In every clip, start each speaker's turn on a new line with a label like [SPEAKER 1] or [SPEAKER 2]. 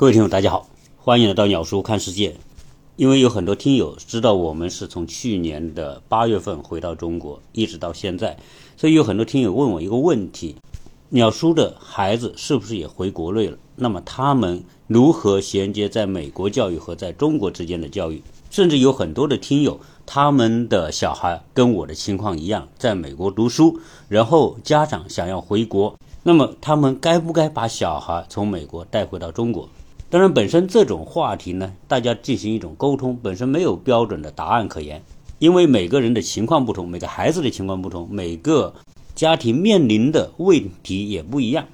[SPEAKER 1] 各位听友，大家好，欢迎来到鸟叔看世界。因为有很多听友知道我们是从去年的八月份回到中国，一直到现在，所以有很多听友问我一个问题：鸟叔的孩子是不是也回国内了？那么他们如何衔接在美国教育和在中国之间的教育？甚至有很多的听友，他们的小孩跟我的情况一样，在美国读书，然后家长想要回国，那么他们该不该把小孩从美国带回到中国？当然，本身这种话题呢，大家进行一种沟通，本身没有标准的答案可言，因为每个人的情况不同，每个孩子的情况不同，每个家庭面临的问题也不一样。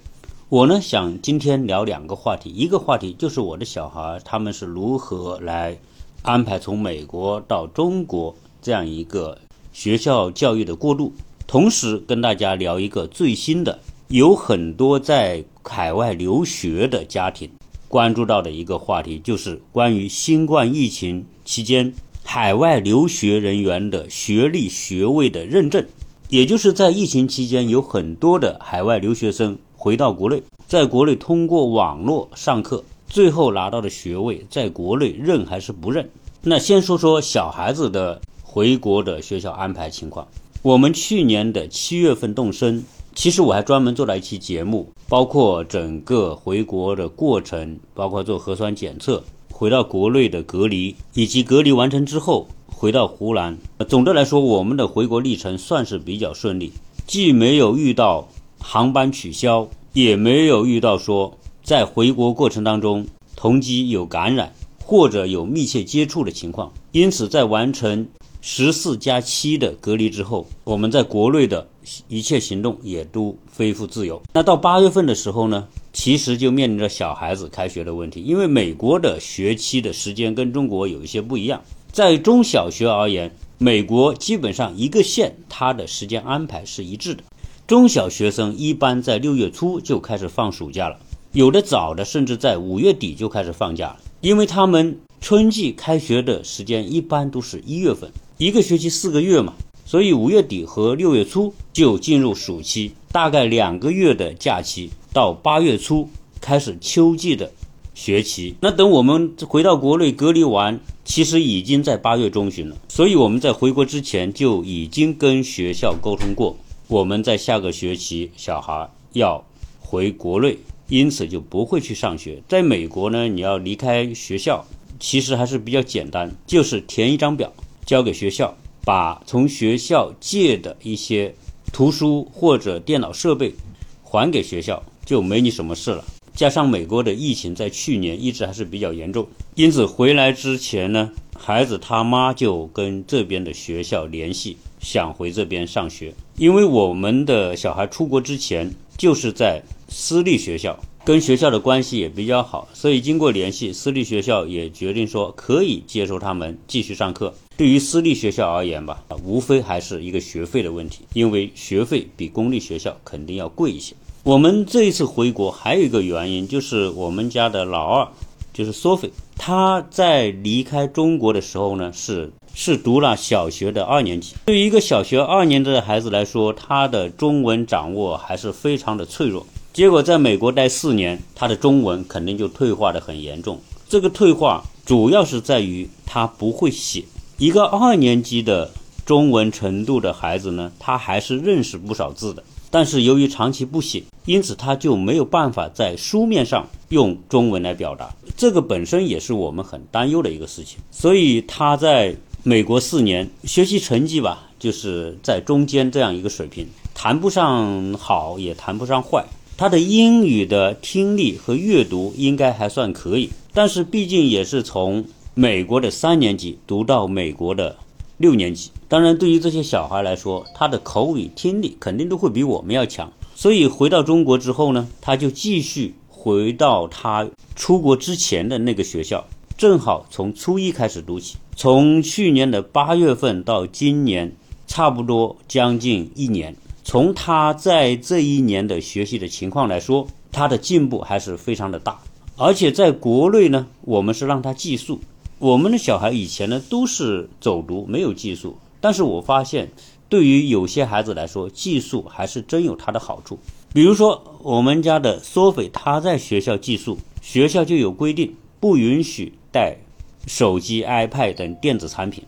[SPEAKER 1] 我呢，想今天聊两个话题，一个话题就是我的小孩他们是如何来安排从美国到中国这样一个学校教育的过渡，同时跟大家聊一个最新的，有很多在海外留学的家庭。关注到的一个话题就是关于新冠疫情期间海外留学人员的学历学位的认证，也就是在疫情期间有很多的海外留学生回到国内，在国内通过网络上课，最后拿到的学位，在国内认还是不认？那先说说小孩子的回国的学校安排情况。我们去年的七月份动身。其实我还专门做了一期节目，包括整个回国的过程，包括做核酸检测，回到国内的隔离，以及隔离完成之后回到湖南。总的来说，我们的回国历程算是比较顺利，既没有遇到航班取消，也没有遇到说在回国过程当中同机有感染或者有密切接触的情况。因此，在完成十四加七的隔离之后，我们在国内的。一切行动也都恢复自由。那到八月份的时候呢，其实就面临着小孩子开学的问题，因为美国的学期的时间跟中国有一些不一样。在中小学而言，美国基本上一个县它的时间安排是一致的。中小学生一般在六月初就开始放暑假了，有的早的甚至在五月底就开始放假了，因为他们春季开学的时间一般都是一月份，一个学期四个月嘛。所以五月底和六月初就进入暑期，大概两个月的假期，到八月初开始秋季的学期。那等我们回到国内隔离完，其实已经在八月中旬了。所以我们在回国之前就已经跟学校沟通过，我们在下个学期小孩要回国内，因此就不会去上学。在美国呢，你要离开学校，其实还是比较简单，就是填一张表交给学校。把从学校借的一些图书或者电脑设备还给学校，就没你什么事了。加上美国的疫情在去年一直还是比较严重，因此回来之前呢，孩子他妈就跟这边的学校联系，想回这边上学。因为我们的小孩出国之前就是在私立学校。跟学校的关系也比较好，所以经过联系，私立学校也决定说可以接收他们继续上课。对于私立学校而言吧，无非还是一个学费的问题，因为学费比公立学校肯定要贵一些。我们这一次回国还有一个原因，就是我们家的老二，就是 Sophie，，他在离开中国的时候呢，是是读了小学的二年级。对于一个小学二年级的孩子来说，他的中文掌握还是非常的脆弱。结果在美国待四年，他的中文肯定就退化的很严重。这个退化主要是在于他不会写。一个二年级的中文程度的孩子呢，他还是认识不少字的，但是由于长期不写，因此他就没有办法在书面上用中文来表达。这个本身也是我们很担忧的一个事情。所以他在美国四年学习成绩吧，就是在中间这样一个水平，谈不上好，也谈不上坏。他的英语的听力和阅读应该还算可以，但是毕竟也是从美国的三年级读到美国的六年级。当然，对于这些小孩来说，他的口语听力肯定都会比我们要强。所以回到中国之后呢，他就继续回到他出国之前的那个学校，正好从初一开始读起。从去年的八月份到今年，差不多将近一年。从他在这一年的学习的情况来说，他的进步还是非常的大。而且在国内呢，我们是让他寄宿。我们的小孩以前呢都是走读，没有寄宿。但是我发现，对于有些孩子来说，寄宿还是真有它的好处。比如说，我们家的索菲，他在学校寄宿，学校就有规定，不允许带手机、iPad 等电子产品，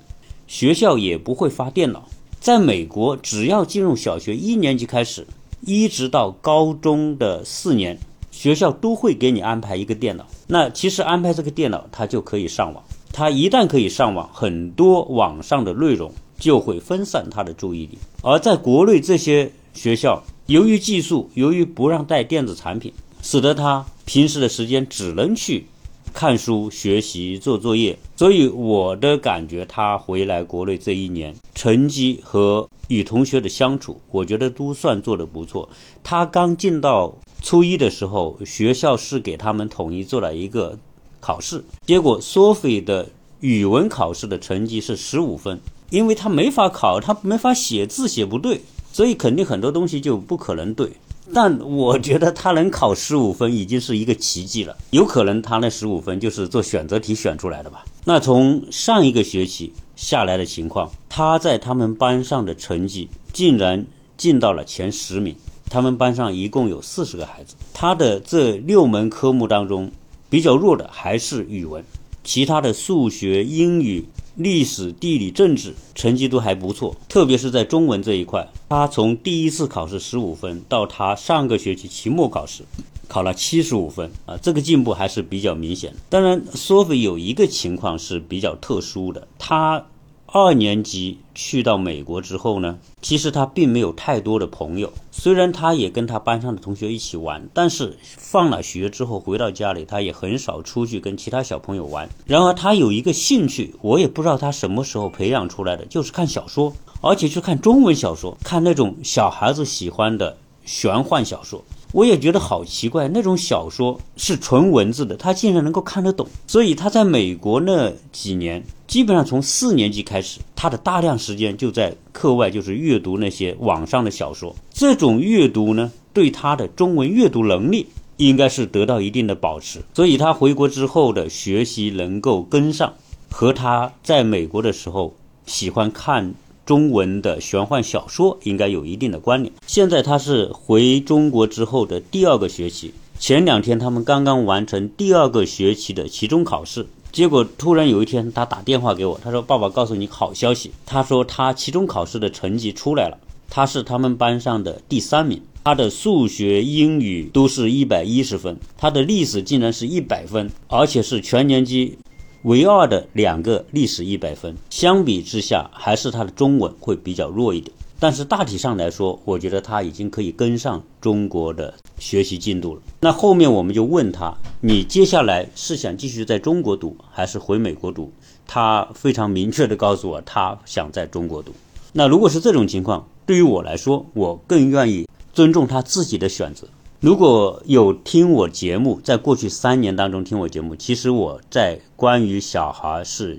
[SPEAKER 1] 学校也不会发电脑。在美国，只要进入小学一年级开始，一直到高中的四年，学校都会给你安排一个电脑。那其实安排这个电脑，它就可以上网。他一旦可以上网，很多网上的内容就会分散他的注意力。而在国内这些学校，由于技术，由于不让带电子产品，使得他。平时的时间只能去看书、学习、做作业，所以我的感觉，他回来国内这一年，成绩和与同学的相处，我觉得都算做得不错。他刚进到初一的时候，学校是给他们统一做了一个考试，结果 Sophie 的语文考试的成绩是十五分，因为他没法考，他没法写字写不对，所以肯定很多东西就不可能对。但我觉得他能考十五分已经是一个奇迹了，有可能他那十五分就是做选择题选出来的吧？那从上一个学期下来的情况，他在他们班上的成绩竟然进到了前十名。他们班上一共有四十个孩子，他的这六门科目当中比较弱的还是语文，其他的数学、英语。历史、地理、政治成绩都还不错，特别是在中文这一块，他从第一次考试十五分，到他上个学期期末考试考了七十五分啊，这个进步还是比较明显的。当然，Sophie 有一个情况是比较特殊的，他。二年级去到美国之后呢，其实他并没有太多的朋友。虽然他也跟他班上的同学一起玩，但是放了学之后回到家里，他也很少出去跟其他小朋友玩。然而他有一个兴趣，我也不知道他什么时候培养出来的，就是看小说，而且去看中文小说，看那种小孩子喜欢的玄幻小说。我也觉得好奇怪，那种小说是纯文字的，他竟然能够看得懂。所以他在美国那几年，基本上从四年级开始，他的大量时间就在课外，就是阅读那些网上的小说。这种阅读呢，对他的中文阅读能力应该是得到一定的保持。所以他回国之后的学习能够跟上，和他在美国的时候喜欢看。中文的玄幻小说应该有一定的关联。现在他是回中国之后的第二个学期，前两天他们刚刚完成第二个学期的期中考试，结果突然有一天他打电话给我，他说：“爸爸，告诉你好消息。他说他期中考试的成绩出来了，他是他们班上的第三名，他的数学、英语都是一百一十分，他的历史竟然是一百分，而且是全年级。”唯二的两个历史一百分，相比之下，还是他的中文会比较弱一点。但是大体上来说，我觉得他已经可以跟上中国的学习进度了。那后面我们就问他，你接下来是想继续在中国读，还是回美国读？他非常明确的告诉我，他想在中国读。那如果是这种情况，对于我来说，我更愿意尊重他自己的选择。如果有听我节目，在过去三年当中听我节目，其实我在关于小孩是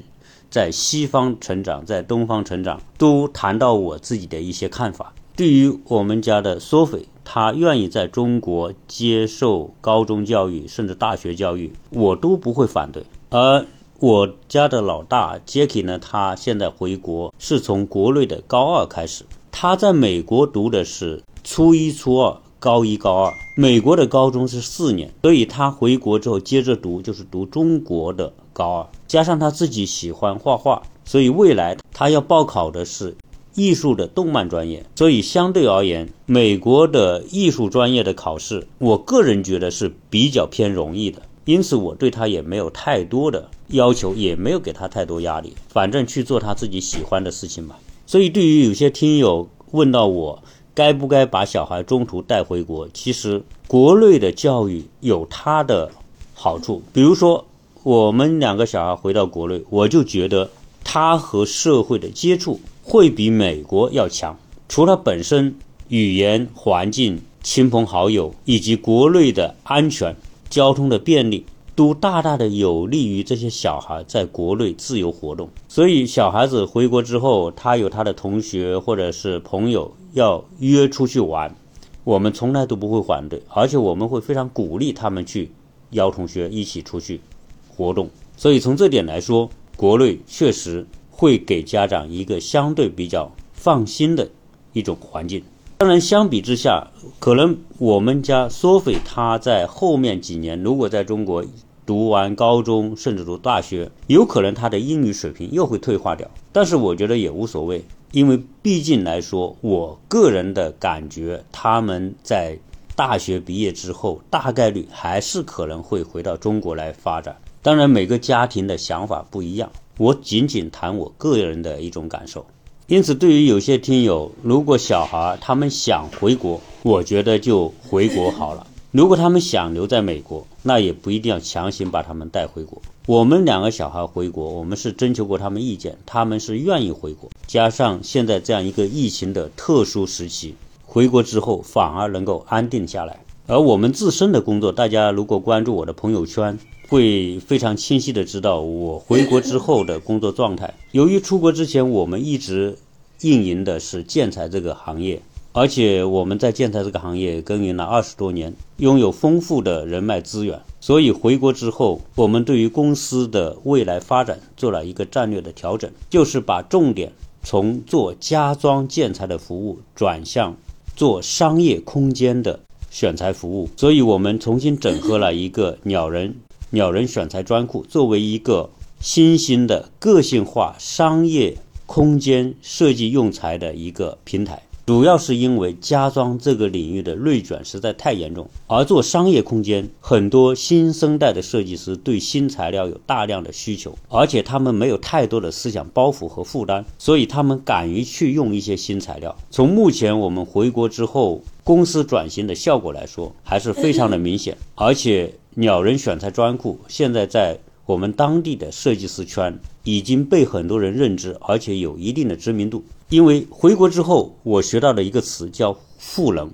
[SPEAKER 1] 在西方成长，在东方成长，都谈到我自己的一些看法。对于我们家的 Sophie，他愿意在中国接受高中教育，甚至大学教育，我都不会反对。而我家的老大 Jackie 呢，他现在回国是从国内的高二开始，他在美国读的是初一、初二。高一、高二，美国的高中是四年，所以他回国之后接着读，就是读中国的高二。加上他自己喜欢画画，所以未来他要报考的是艺术的动漫专业。所以相对而言，美国的艺术专业的考试，我个人觉得是比较偏容易的。因此，我对他也没有太多的要求，也没有给他太多压力，反正去做他自己喜欢的事情吧。所以，对于有些听友问到我，该不该把小孩中途带回国？其实国内的教育有它的好处，比如说我们两个小孩回到国内，我就觉得他和社会的接触会比美国要强。除了本身语言环境、亲朋好友以及国内的安全、交通的便利。都大大的有利于这些小孩在国内自由活动，所以小孩子回国之后，他有他的同学或者是朋友要约出去玩，我们从来都不会反对，而且我们会非常鼓励他们去邀同学一起出去活动。所以从这点来说，国内确实会给家长一个相对比较放心的一种环境。当然，相比之下，可能我们家索菲他在后面几年，如果在中国读完高中，甚至读大学，有可能他的英语水平又会退化掉。但是我觉得也无所谓，因为毕竟来说，我个人的感觉，他们在大学毕业之后，大概率还是可能会回到中国来发展。当然，每个家庭的想法不一样，我仅仅谈我个人的一种感受。因此，对于有些听友，如果小孩他们想回国，我觉得就回国好了。如果他们想留在美国，那也不一定要强行把他们带回国。我们两个小孩回国，我们是征求过他们意见，他们是愿意回国。加上现在这样一个疫情的特殊时期，回国之后反而能够安定下来。而我们自身的工作，大家如果关注我的朋友圈。会非常清晰的知道我回国之后的工作状态。由于出国之前我们一直运营的是建材这个行业，而且我们在建材这个行业耕耘了二十多年，拥有丰富的人脉资源，所以回国之后，我们对于公司的未来发展做了一个战略的调整，就是把重点从做家装建材的服务转向做商业空间的选材服务。所以我们重新整合了一个鸟人。鸟人选材专库作为一个新兴的个性化商业空间设计用材的一个平台，主要是因为家装这个领域的内卷实在太严重，而做商业空间，很多新生代的设计师对新材料有大量的需求，而且他们没有太多的思想包袱和负担，所以他们敢于去用一些新材料。从目前我们回国之后公司转型的效果来说，还是非常的明显，而且。鸟人选材专库现在在我们当地的设计师圈已经被很多人认知，而且有一定的知名度。因为回国之后，我学到了一个词叫“赋能”，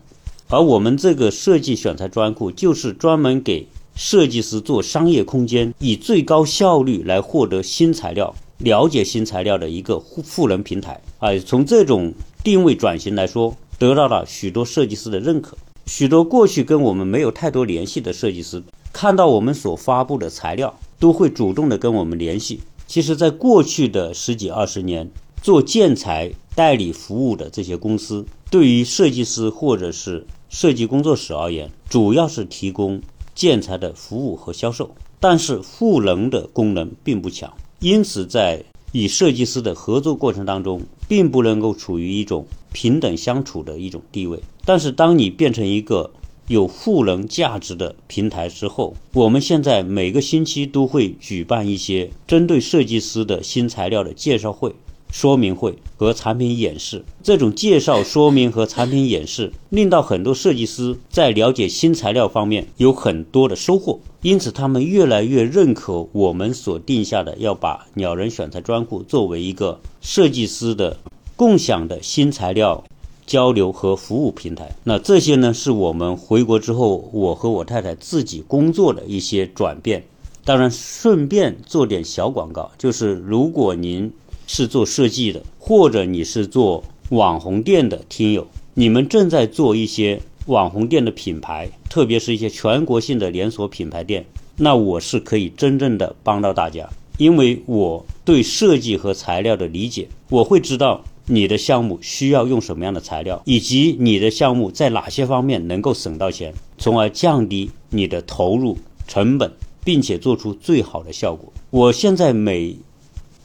[SPEAKER 1] 而我们这个设计选材专库就是专门给设计师做商业空间，以最高效率来获得新材料、了解新材料的一个赋能平台。啊，从这种定位转型来说，得到了许多设计师的认可。许多过去跟我们没有太多联系的设计师。看到我们所发布的材料，都会主动的跟我们联系。其实，在过去的十几二十年，做建材代理服务的这些公司，对于设计师或者是设计工作室而言，主要是提供建材的服务和销售，但是赋能的功能并不强。因此，在与设计师的合作过程当中，并不能够处于一种平等相处的一种地位。但是，当你变成一个有赋能价值的平台之后，我们现在每个星期都会举办一些针对设计师的新材料的介绍会、说明会和产品演示。这种介绍、说明和产品演示，令到很多设计师在了解新材料方面有很多的收获，因此他们越来越认可我们所定下的要把鸟人选材专库作为一个设计师的共享的新材料。交流和服务平台，那这些呢是我们回国之后，我和我太太自己工作的一些转变。当然，顺便做点小广告，就是如果您是做设计的，或者你是做网红店的听友，你们正在做一些网红店的品牌，特别是一些全国性的连锁品牌店，那我是可以真正的帮到大家，因为我对设计和材料的理解，我会知道。你的项目需要用什么样的材料，以及你的项目在哪些方面能够省到钱，从而降低你的投入成本，并且做出最好的效果。我现在每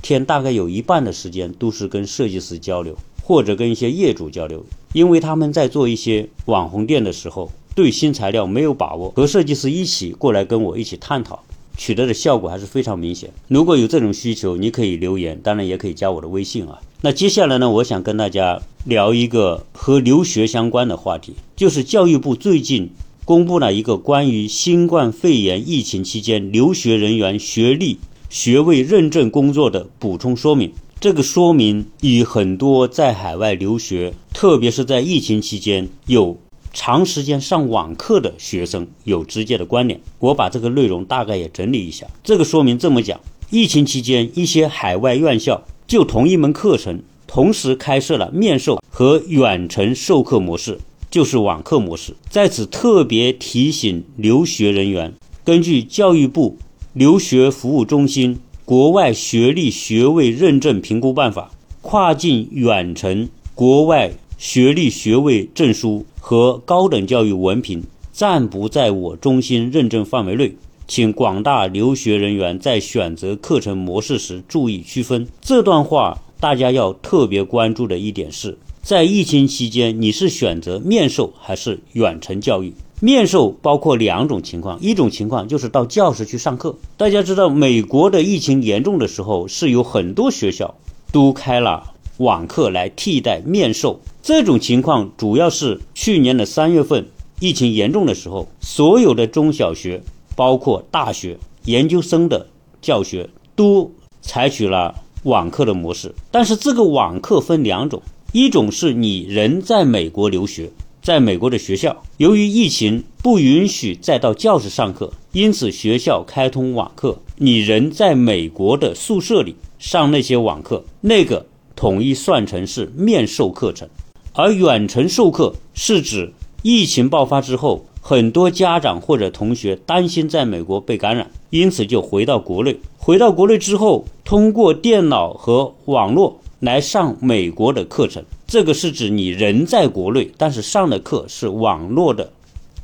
[SPEAKER 1] 天大概有一半的时间都是跟设计师交流，或者跟一些业主交流，因为他们在做一些网红店的时候，对新材料没有把握，和设计师一起过来跟我一起探讨。取得的效果还是非常明显。如果有这种需求，你可以留言，当然也可以加我的微信啊。那接下来呢，我想跟大家聊一个和留学相关的话题，就是教育部最近公布了一个关于新冠肺炎疫情期间留学人员学历、学位认证工作的补充说明。这个说明与很多在海外留学，特别是在疫情期间有。长时间上网课的学生有直接的关联。我把这个内容大概也整理一下。这个说明这么讲：疫情期间，一些海外院校就同一门课程，同时开设了面授和远程授课模式，就是网课模式。在此特别提醒留学人员，根据教育部留学服务中心《国外学历学位认证评估办法》，跨境远程国外。学历、学位证书和高等教育文凭暂不在我中心认证范围内。请广大留学人员在选择课程模式时注意区分。这段话大家要特别关注的一点是，在疫情期间，你是选择面授还是远程教育？面授包括两种情况，一种情况就是到教室去上课。大家知道，美国的疫情严重的时候，是有很多学校都开了网课来替代面授。这种情况主要是去年的三月份疫情严重的时候，所有的中小学。包括大学研究生的教学都采取了网课的模式，但是这个网课分两种，一种是你人在美国留学，在美国的学校，由于疫情不允许再到教室上课，因此学校开通网课，你人在美国的宿舍里上那些网课，那个统一算成是面授课程，而远程授课是指疫情爆发之后。很多家长或者同学担心在美国被感染，因此就回到国内。回到国内之后，通过电脑和网络来上美国的课程。这个是指你人在国内，但是上的课是网络的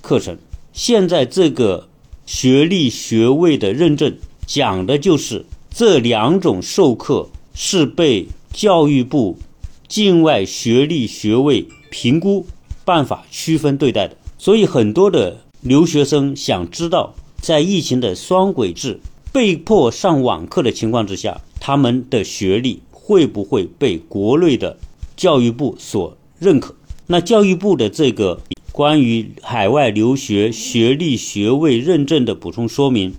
[SPEAKER 1] 课程。现在这个学历学位的认证讲的就是这两种授课是被教育部境外学历学位评估办法区分对待的。所以，很多的留学生想知道，在疫情的双轨制、被迫上网课的情况之下，他们的学历会不会被国内的教育部所认可？那教育部的这个关于海外留学学历学位认证的补充说明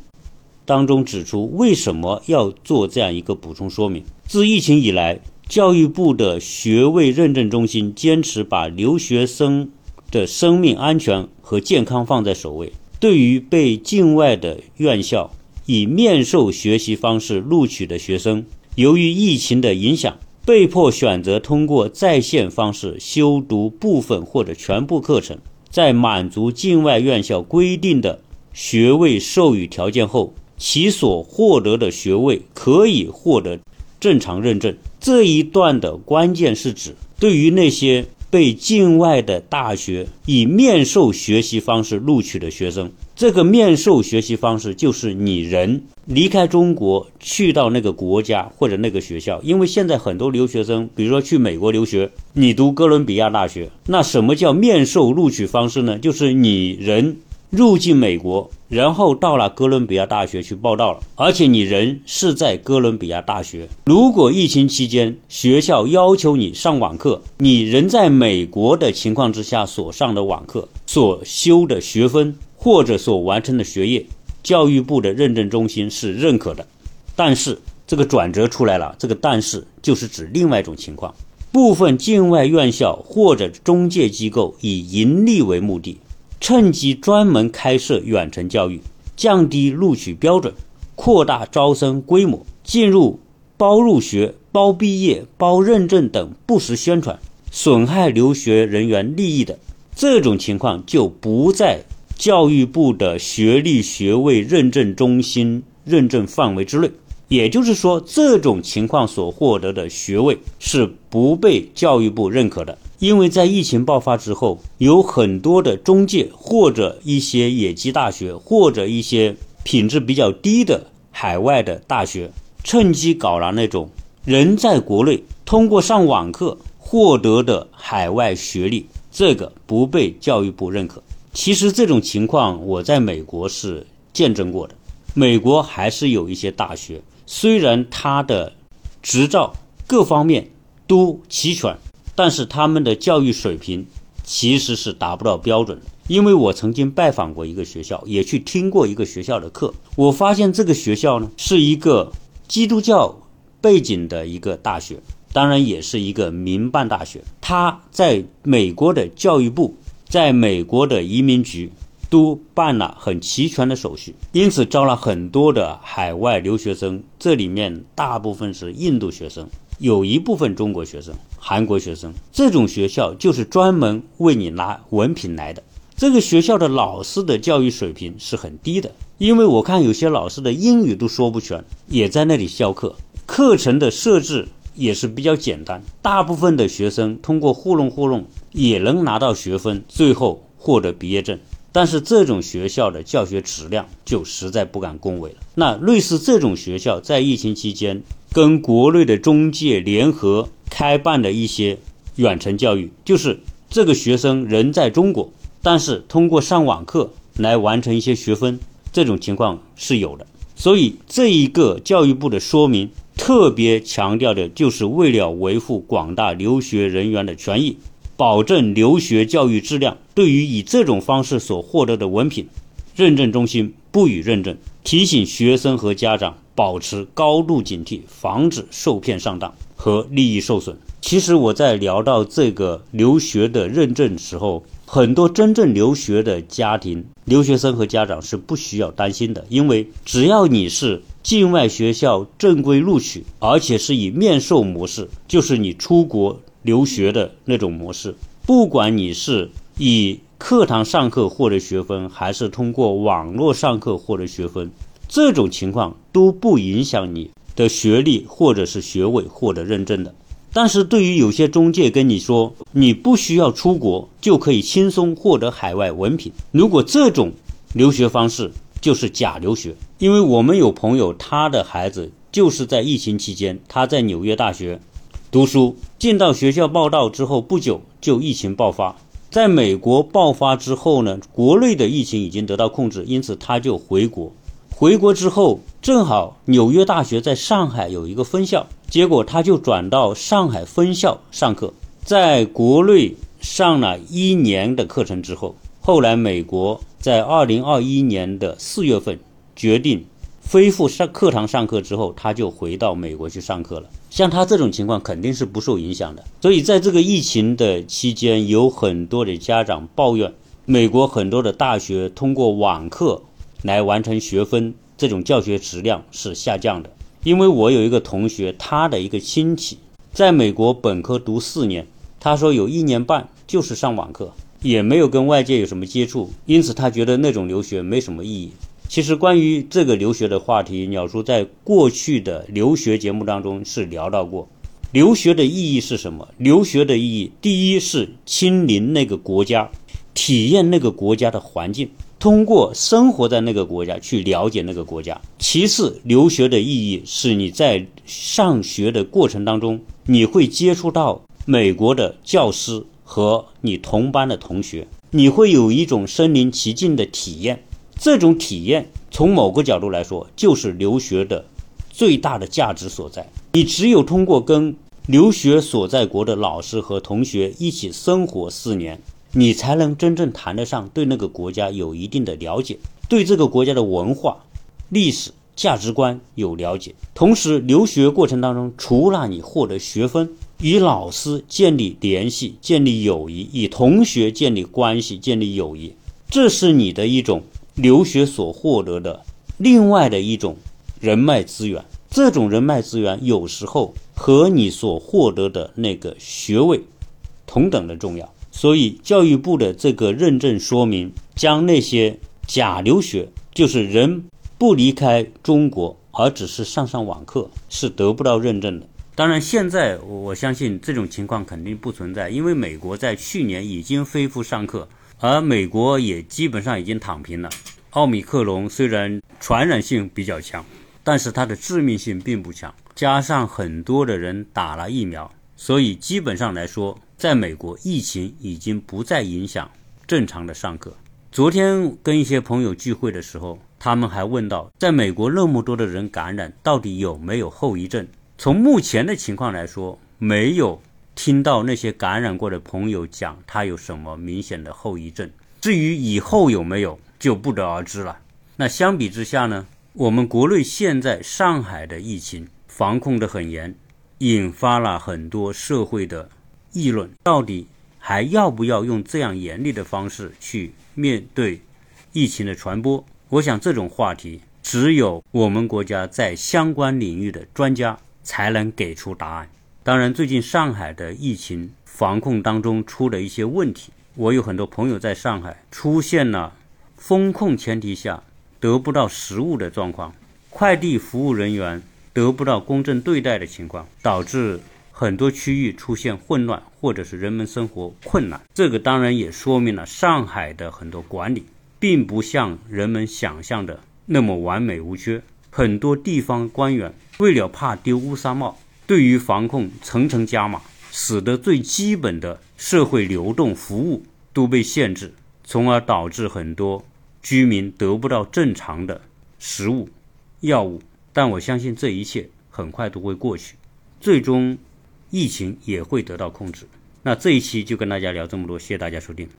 [SPEAKER 1] 当中指出，为什么要做这样一个补充说明？自疫情以来，教育部的学位认证中心坚持把留学生。的生命安全和健康放在首位。对于被境外的院校以面授学习方式录取的学生，由于疫情的影响，被迫选择通过在线方式修读部分或者全部课程，在满足境外院校规定的学位授予条件后，其所获得的学位可以获得正常认证。这一段的关键是指对于那些。被境外的大学以面授学习方式录取的学生，这个面授学习方式就是你人离开中国去到那个国家或者那个学校，因为现在很多留学生，比如说去美国留学，你读哥伦比亚大学，那什么叫面授录取方式呢？就是你人。入境美国，然后到了哥伦比亚大学去报道了，而且你人是在哥伦比亚大学。如果疫情期间学校要求你上网课，你人在美国的情况之下所上的网课、所修的学分或者所完成的学业，教育部的认证中心是认可的。但是这个转折出来了，这个但是就是指另外一种情况：部分境外院校或者中介机构以盈利为目的。趁机专门开设远程教育，降低录取标准，扩大招生规模，进入包入学、包毕业、包认证等不实宣传，损害留学人员利益的这种情况，就不在教育部的学历学位认证中心认证范围之内。也就是说，这种情况所获得的学位是不被教育部认可的。因为在疫情爆发之后，有很多的中介或者一些野鸡大学或者一些品质比较低的海外的大学，趁机搞了那种人在国内通过上网课获得的海外学历，这个不被教育部认可。其实这种情况我在美国是见证过的，美国还是有一些大学，虽然它的执照各方面都齐全。但是他们的教育水平其实是达不到标准，因为我曾经拜访过一个学校，也去听过一个学校的课，我发现这个学校呢是一个基督教背景的一个大学，当然也是一个民办大学，它在美国的教育部，在美国的移民局都办了很齐全的手续，因此招了很多的海外留学生，这里面大部分是印度学生。有一部分中国学生、韩国学生，这种学校就是专门为你拿文凭来的。这个学校的老师的教育水平是很低的，因为我看有些老师的英语都说不全，也在那里教课。课程的设置也是比较简单，大部分的学生通过糊弄糊弄也能拿到学分，最后获得毕业证。但是这种学校的教学质量就实在不敢恭维了。那类似这种学校在疫情期间跟国内的中介联合开办的一些远程教育，就是这个学生人在中国，但是通过上网课来完成一些学分，这种情况是有的。所以这一个教育部的说明特别强调的就是为了维护广大留学人员的权益。保证留学教育质量。对于以这种方式所获得的文凭，认证中心不予认证。提醒学生和家长保持高度警惕，防止受骗上当和利益受损。其实我在聊到这个留学的认证时候，很多真正留学的家庭、留学生和家长是不需要担心的，因为只要你是境外学校正规录取，而且是以面授模式，就是你出国。留学的那种模式，不管你是以课堂上课获得学分，还是通过网络上课获得学分，这种情况都不影响你的学历或者是学位获得认证的。但是对于有些中介跟你说你不需要出国就可以轻松获得海外文凭，如果这种留学方式就是假留学，因为我们有朋友他的孩子就是在疫情期间他在纽约大学。读书进到学校报道之后不久就疫情爆发，在美国爆发之后呢，国内的疫情已经得到控制，因此他就回国。回国之后正好纽约大学在上海有一个分校，结果他就转到上海分校上课。在国内上了一年的课程之后，后来美国在二零二一年的四月份决定。恢复上课堂上课之后，他就回到美国去上课了。像他这种情况肯定是不受影响的。所以在这个疫情的期间，有很多的家长抱怨，美国很多的大学通过网课来完成学分，这种教学质量是下降的。因为我有一个同学，他的一个亲戚在美国本科读四年，他说有一年半就是上网课，也没有跟外界有什么接触，因此他觉得那种留学没什么意义。其实关于这个留学的话题，鸟叔在过去的留学节目当中是聊到过。留学的意义是什么？留学的意义，第一是亲临那个国家，体验那个国家的环境，通过生活在那个国家去了解那个国家。其次，留学的意义是你在上学的过程当中，你会接触到美国的教师和你同班的同学，你会有一种身临其境的体验。这种体验，从某个角度来说，就是留学的最大的价值所在。你只有通过跟留学所在国的老师和同学一起生活四年，你才能真正谈得上对那个国家有一定的了解，对这个国家的文化、历史、价值观有了解。同时，留学过程当中，除了你获得学分，与老师建立联系、建立友谊，与同学建立关系、建立友谊，这是你的一种。留学所获得的另外的一种人脉资源，这种人脉资源有时候和你所获得的那个学位同等的重要。所以，教育部的这个认证说明，将那些假留学，就是人不离开中国，而只是上上网课，是得不到认证的。当然，现在我相信这种情况肯定不存在，因为美国在去年已经恢复上课。而美国也基本上已经躺平了。奥密克戎虽然传染性比较强，但是它的致命性并不强。加上很多的人打了疫苗，所以基本上来说，在美国疫情已经不再影响正常的上课。昨天跟一些朋友聚会的时候，他们还问到，在美国那么多的人感染，到底有没有后遗症？从目前的情况来说，没有。听到那些感染过的朋友讲他有什么明显的后遗症，至于以后有没有就不得而知了。那相比之下呢，我们国内现在上海的疫情防控得很严，引发了很多社会的议论。到底还要不要用这样严厉的方式去面对疫情的传播？我想这种话题只有我们国家在相关领域的专家才能给出答案。当然，最近上海的疫情防控当中出了一些问题。我有很多朋友在上海出现了风控前提下得不到食物的状况，快递服务人员得不到公正对待的情况，导致很多区域出现混乱，或者是人们生活困难。这个当然也说明了上海的很多管理并不像人们想象的那么完美无缺。很多地方官员为了怕丢乌纱帽，对于防控层层加码，使得最基本的社会流动服务都被限制，从而导致很多居民得不到正常的食物、药物。但我相信这一切很快都会过去，最终疫情也会得到控制。那这一期就跟大家聊这么多，谢谢大家收听。